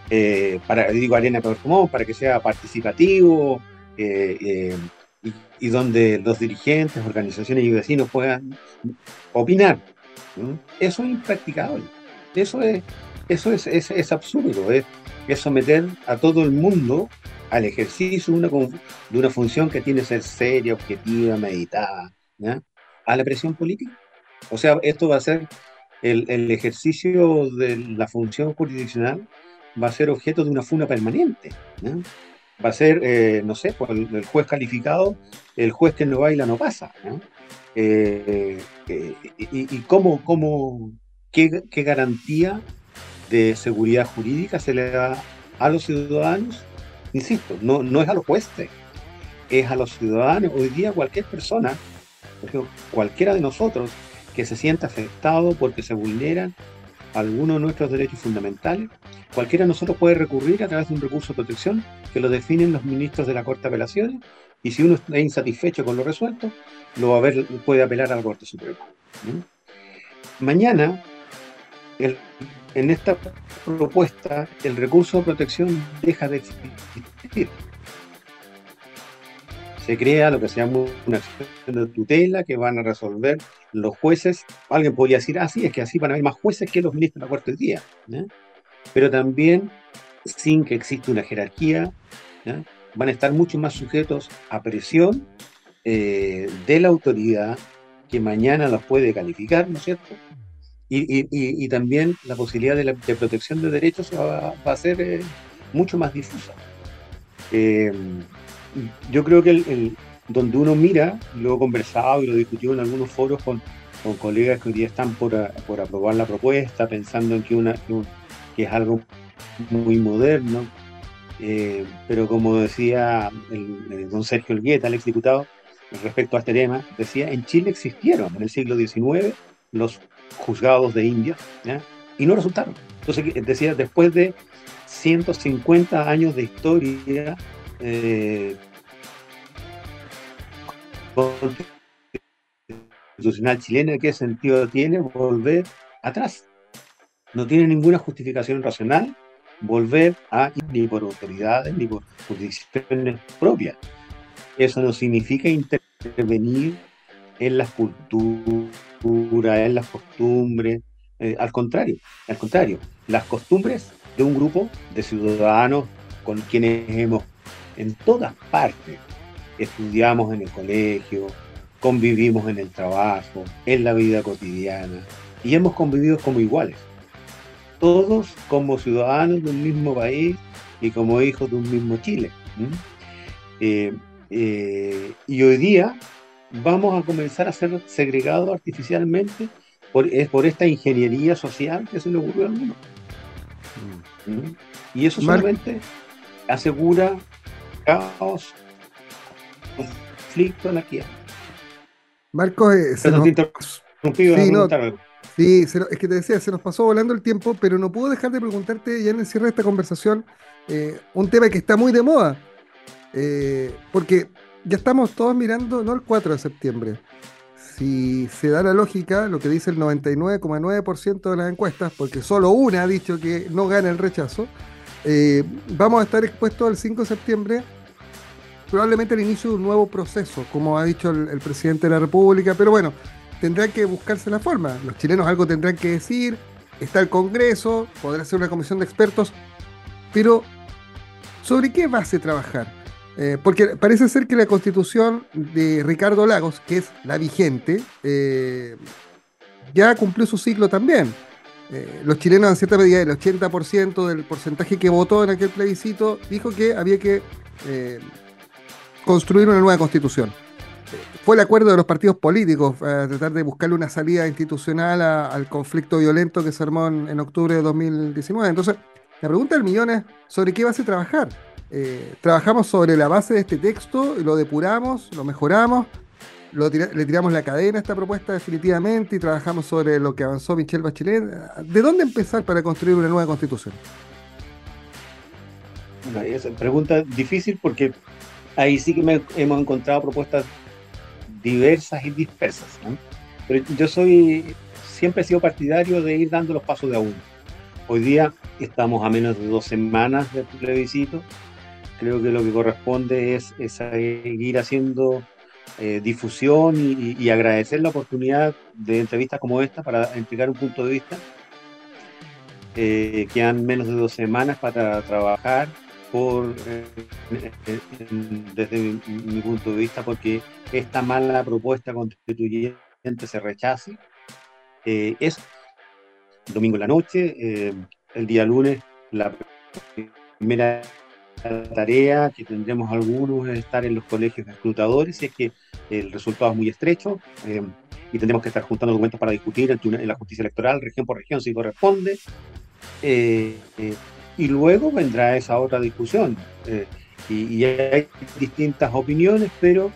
Eh, para, digo Arena Puerto Montt para que sea participativo eh, eh, y, donde los dirigentes, organizaciones y vecinos puedan opinar. Eso es impracticable. Eso es, eso es, es, absurdo. Es, es someter a todo el mundo al ejercicio de una, función que tiene que ser seria, objetiva, meditada, a la presión política. O sea, esto va a ser el, el, ejercicio de la función jurisdiccional, va a ser objeto de una funa permanente. Va a ser, eh, no sé, pues, el, juez calificado, el juez que no baila no pasa. Eh, eh, y, cómo, cómo qué, garantía de seguridad jurídica se le da a los ciudadanos insisto, no, no es a los jueces, es a los ciudadanos. Hoy día cualquier persona, cualquiera de nosotros que se sienta afectado porque se vulneran algunos de nuestros derechos fundamentales, cualquiera de nosotros puede recurrir a través de un recurso de protección que lo definen los ministros de la Corte de Apelaciones y si uno está insatisfecho con lo resuelto, lo va a ver, puede apelar a la Corte Suprema. Mañana, el en esta propuesta el recurso de protección deja de existir. Se crea lo que se llama una acción de tutela que van a resolver los jueces. Alguien podría decir, ah, sí, es que así van a haber más jueces que los ministros de la Corte del Día. Pero también, sin que exista una jerarquía, van a estar mucho más sujetos a presión eh, de la autoridad que mañana los puede calificar, ¿no es cierto? y, también la posibilidad de, la, protección de derechos va, a ser eh, mucho más difusa. Eh, yo creo que el, donde uno mira, lo he conversado y lo he discutido en algunos foros con, con colegas que hoy día están por, por, aprobar la propuesta, pensando en que, una, que es algo muy moderno, eh, pero como decía don Sergio Elgueta, el exdiputado, respecto a este tema, decía, en Chile existieron en el siglo XIX los juzgados de India, y no resultaron. Entonces, decía, después de 150 años de historia eh, constitucional chilena, ¿qué sentido tiene volver atrás? No tiene ninguna justificación racional volver a ni por autoridades ni por jurisdicciones propias. Eso no significa intervenir en las culturas en las costumbres, eh, al contrario, al contrario, las costumbres de un grupo de ciudadanos con quienes hemos en todas partes estudiamos en el colegio, convivimos en el trabajo, en la vida cotidiana y hemos convivido como iguales. Todos como ciudadanos de un mismo país y como hijos de un mismo Chile. Eh, eh, y hoy día vamos a comenzar a ser segregados artificialmente por, es por esta ingeniería social que se le ocurrió al mundo. Mm. Y eso solamente asegura caos, conflicto, anarquía.
Marcos, eh, se nos... sí, no, sí es que te decía, se nos pasó volando el tiempo, pero no puedo dejar de preguntarte ya en el cierre de esta conversación eh, un tema que está muy de moda. Eh, porque ya estamos todos mirando, no el 4 de septiembre. Si se da la lógica, lo que dice el 99,9% de las encuestas, porque solo una ha dicho que no gana el rechazo, eh, vamos a estar expuestos al 5 de septiembre, probablemente al inicio de un nuevo proceso, como ha dicho el, presidente de la República, pero bueno, tendrá que buscarse la forma. Los chilenos algo tendrán que decir, está el Congreso, podrá ser una comisión de expertos, pero ¿sobre qué base trabajar? Eh, porque parece ser que la constitución de Ricardo Lagos, que es la vigente, eh, ya cumplió su ciclo también. Eh, los chilenos, en cierta medida, el 80% del porcentaje que votó en aquel plebiscito, dijo que había que construir una nueva constitución. Fue el acuerdo de los partidos políticos a tratar de buscarle una salida institucional al conflicto violento que se armó en, octubre de 2019. Entonces, la pregunta del millón es, ¿sobre qué base trabajar? Eh, trabajamos sobre la base de este texto, lo depuramos, lo mejoramos, le tiramos la cadena a esta propuesta definitivamente y trabajamos sobre lo que avanzó Michelle Bachelet. ¿De dónde empezar para construir una nueva constitución?
Una pregunta difícil porque ahí sí que hemos encontrado propuestas diversas y dispersas. Pero yo soy, siempre he sido partidario de ir dando los pasos de a uno. Hoy día estamos a menos de dos semanas del plebiscito creo que lo que corresponde es, seguir haciendo eh, difusión y, agradecer la oportunidad de entrevistas como esta para entregar un punto de vista. Eh, quedan menos de dos semanas para trabajar por, eh, desde mi, punto de vista porque esta mala propuesta constituyente se rechace. es domingo en la noche, el día lunes la primera tarea que tendremos algunos es estar en los colegios escrutadores, y es que el resultado es muy estrecho eh, y tendremos que estar juntando documentos para discutir en, la justicia electoral, región por región, si corresponde. Eh, eh, y luego vendrá esa otra discusión. Y, hay distintas opiniones, pero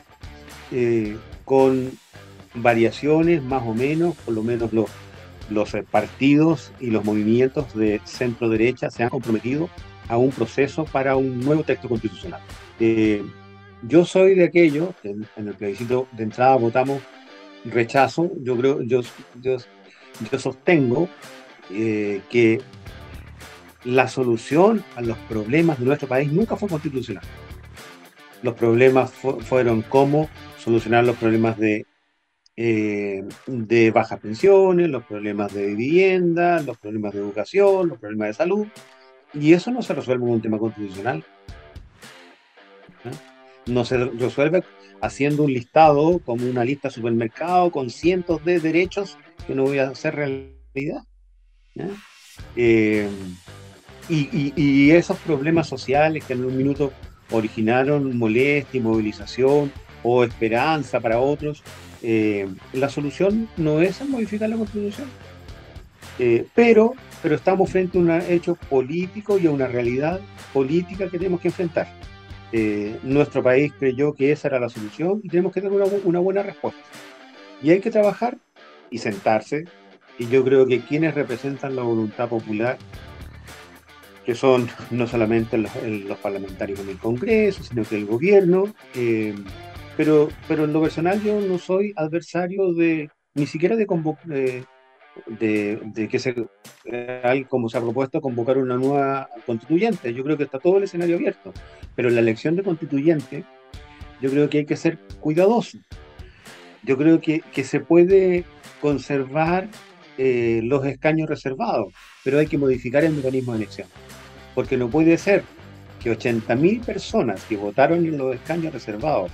con variaciones más o menos, por lo menos los, los partidos y los movimientos de centro derecha se han comprometido a un proceso para un nuevo texto constitucional. Eh, yo soy de aquellos que en, el plebiscito de entrada votamos rechazo. Yo creo, yo, yo, sostengo eh, que la solución a los problemas de nuestro país nunca fue constitucional. Los problemas fueron cómo solucionar los problemas de, eh, de bajas pensiones, los problemas de vivienda, los problemas de educación, los problemas de salud. Y eso no se resuelve con un tema constitucional. ¿no? se resuelve haciendo un listado como una lista supermercado con cientos de derechos que no voy a hacer realidad. Eh, y, esos problemas sociales que en un minuto originaron molestia, movilización o esperanza para otros, eh, la solución no es modificar la constitución. Eh, pero pero estamos frente a un hecho político y a una realidad política que tenemos que enfrentar. Eh, nuestro país creyó que esa era la solución y tenemos que tener una, buena respuesta. Y hay que trabajar y sentarse. Y yo creo que quienes representan la voluntad popular, que son no solamente los, parlamentarios en el Congreso, sino que el gobierno, eh, pero, pero en lo personal yo no soy adversario de ni siquiera de, de, de, que se, como se ha propuesto, convocar una nueva constituyente. Yo creo que está todo el escenario abierto, pero en la elección de constituyente yo creo que hay que ser cuidadoso. Yo creo que, que se puede conservar eh, los escaños reservados, pero hay que modificar el mecanismo de elección. Porque no puede ser que 80.000 personas que votaron en los escaños reservados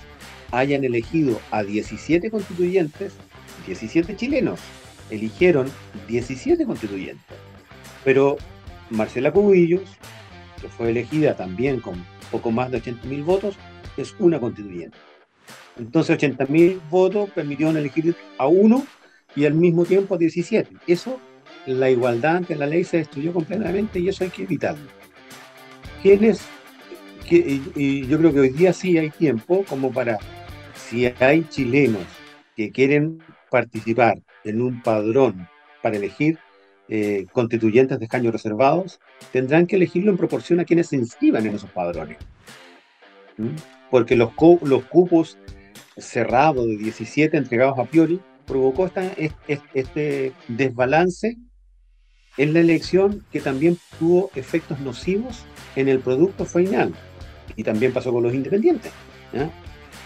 hayan elegido a 17 constituyentes, 17 chilenos, eligieron 17 constituyentes, pero Marcela Cubillos, que fue elegida también con poco más de 80.000 votos, es una constituyente. Entonces 80.000 votos permitieron elegir a uno y al mismo tiempo a 17. Eso, la igualdad ante la ley se destruyó completamente y eso hay que evitarlo. ¿Quiénes? y yo creo que hoy día sí hay tiempo como para, si hay chilenos que quieren participar en un padrón para elegir eh, constituyentes de escaños reservados, tendrán que elegirlo en proporción a quienes se inscriban en esos padrones. ¿Mm? Porque los, los cupos cerrados de 17 entregados a priori provocó esta, este desbalance en la elección que también tuvo efectos nocivos en el producto final. Y también pasó con los independientes.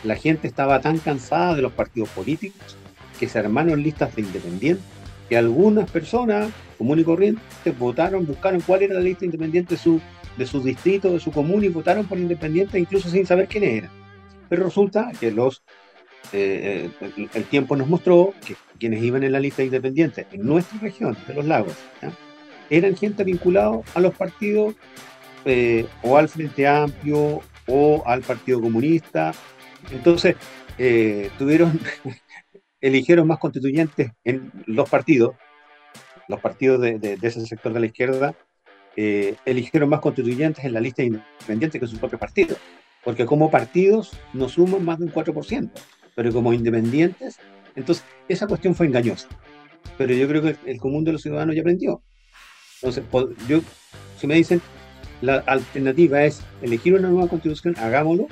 La gente estaba tan cansada de los partidos políticos que se armaron listas de independientes que algunas personas comunes y corrientes votaron, buscaron cuál era la lista independiente de su, distrito, de su comuna y votaron por independiente incluso sin saber quién era. Pero resulta que los, eh, eh, el, tiempo nos mostró que quienes iban en la lista independiente en nuestra región de los lagos eran gente vinculada a los partidos eh, o al Frente Amplio o al Partido Comunista. Entonces, tuvieron, eligieron más constituyentes en los partidos, los partidos de, ese sector de la izquierda, eligieron más constituyentes en la lista independiente que su propio partido porque como partidos no suman más de un 4%, pero como independientes, entonces esa cuestión fue engañosa. Pero yo creo que el común de los ciudadanos ya aprendió. Entonces, yo, si me dicen, la alternativa es elegir una nueva constitución, hagámoslo,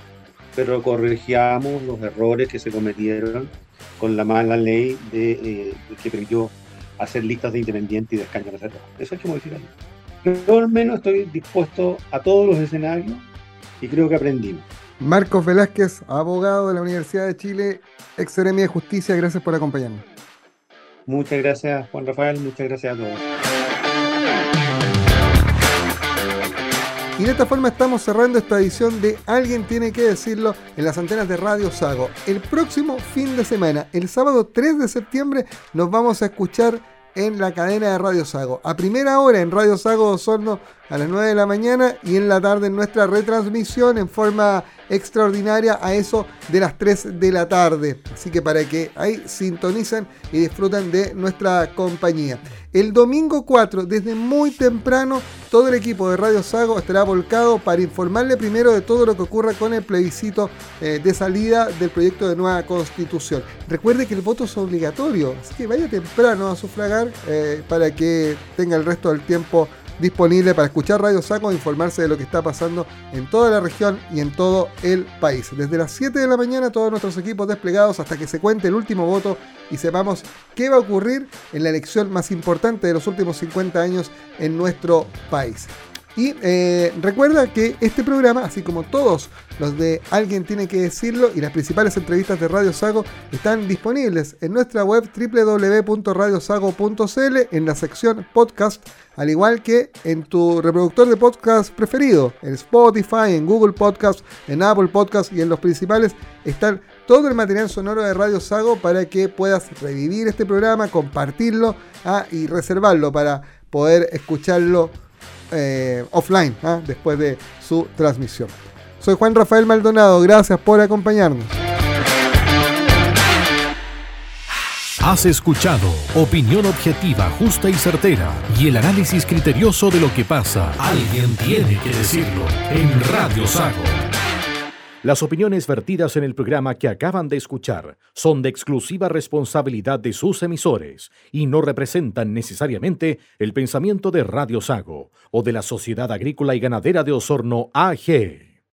pero corregamos los errores que se cometieron con la mala ley de, eh, que permitió hacer listas de independientes y de escaños reservados. Eso hay que modificarlo. Yo al menos estoy dispuesto a todos los escenarios y creo que aprendimos.
Marcos Velázquez, abogado de la Universidad de Chile, ex de Justicia, gracias por acompañarnos.
Muchas gracias, Juan Rafael, muchas gracias a todos.
Y de esta forma estamos cerrando esta edición de Alguien tiene que decirlo en las antenas de Radio Sago. El próximo fin de semana, el sábado 3 de septiembre, nos vamos a escuchar en la cadena de Radio Sago. A primera hora en Radio Sago Osorno a las 9 de la mañana y en la tarde en nuestra retransmisión en forma extraordinaria a eso de las 3 de la tarde. Así que para que ahí sintonicen y disfruten de nuestra compañía. El domingo 4, desde muy temprano, todo el equipo de Radio Sago estará volcado para informarle primero de todo lo que ocurra con el plebiscito eh, de salida del proyecto de nueva constitución. Recuerde que el voto es obligatorio, así que vaya temprano a sufragar eh, para que tenga el resto del tiempo disponible para escuchar Radio Saco e informarse de lo que está pasando en toda la región y en todo el país. Desde las 7 de la mañana todos nuestros equipos desplegados hasta que se cuente el último voto y sepamos qué va a ocurrir en la elección más importante de los últimos 50 años en nuestro país. Y eh, recuerda que este programa, así como todos los de Alguien tiene que decirlo y las principales entrevistas de Radio Sago están disponibles en nuestra web www.radiosago.cl en la sección podcast, al igual que en tu reproductor de podcast preferido, en Spotify, en Google Podcast, en Apple Podcast y en los principales están todo el material sonoro de Radio Sago para que puedas revivir este programa, compartirlo ah, y reservarlo para poder escucharlo eh, offline ¿ah? después de su transmisión. Soy Juan Rafael Maldonado, gracias por acompañarnos.
Has escuchado opinión objetiva, justa y certera y el análisis criterioso de lo que pasa. Alguien tiene que decirlo en Radio Sago. Las opiniones vertidas en el programa que acaban de escuchar son de exclusiva responsabilidad de sus emisores y no representan necesariamente el pensamiento de Radio Sago o de la Sociedad Agrícola y Ganadera de Osorno AG.